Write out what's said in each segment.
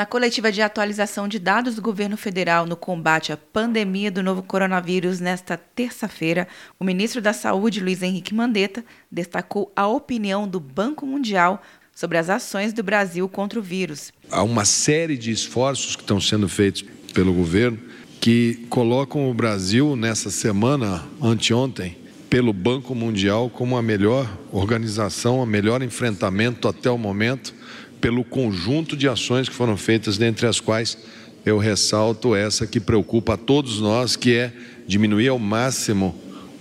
Na coletiva de atualização de dados do governo federal no combate à pandemia do novo coronavírus nesta terça-feira, o ministro da Saúde, Luiz Henrique Mandetta, destacou a opinião do Banco Mundial sobre as ações do Brasil contra o vírus. Há uma série de esforços que estão sendo feitos pelo governo que colocam o Brasil nessa semana, anteontem, pelo Banco Mundial como a melhor organização, o melhor enfrentamento até o momento pelo conjunto de ações que foram feitas, dentre as quais eu ressalto essa que preocupa a todos nós, que é diminuir ao máximo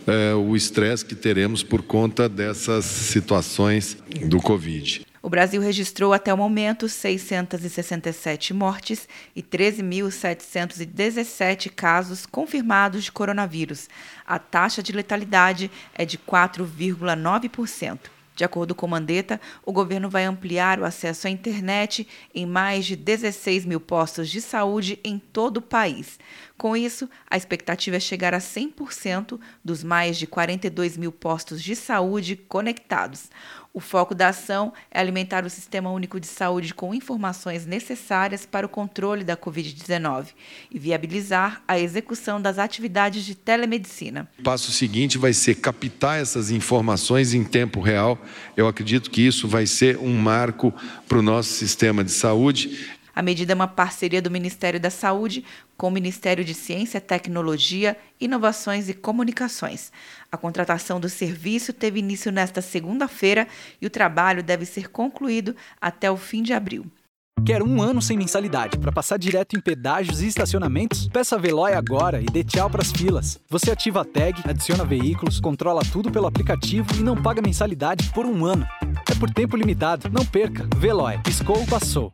é, o estresse que teremos por conta dessas situações do Covid. O Brasil registrou até o momento 667 mortes e 13.717 casos confirmados de coronavírus. A taxa de letalidade é de 4,9%. De acordo com Mandetta, o governo vai ampliar o acesso à internet em mais de 16 mil postos de saúde em todo o país. Com isso, a expectativa é chegar a 100% dos mais de 42 mil postos de saúde conectados. O foco da ação é alimentar o Sistema Único de Saúde com informações necessárias para o controle da Covid-19 e viabilizar a execução das atividades de telemedicina. O passo seguinte vai ser captar essas informações em tempo real. Eu acredito que isso vai ser um marco para o nosso sistema de saúde a medida é uma parceria do Ministério da Saúde com o Ministério de Ciência, Tecnologia, Inovações e Comunicações. A contratação do serviço teve início nesta segunda-feira e o trabalho deve ser concluído até o fim de abril. Quer um ano sem mensalidade para passar direto em pedágios e estacionamentos? Peça a Veloy agora e dê tchau para as filas. Você ativa a tag, adiciona veículos, controla tudo pelo aplicativo e não paga mensalidade por um ano. É por tempo limitado. Não perca. Veloy. Piscou, passou.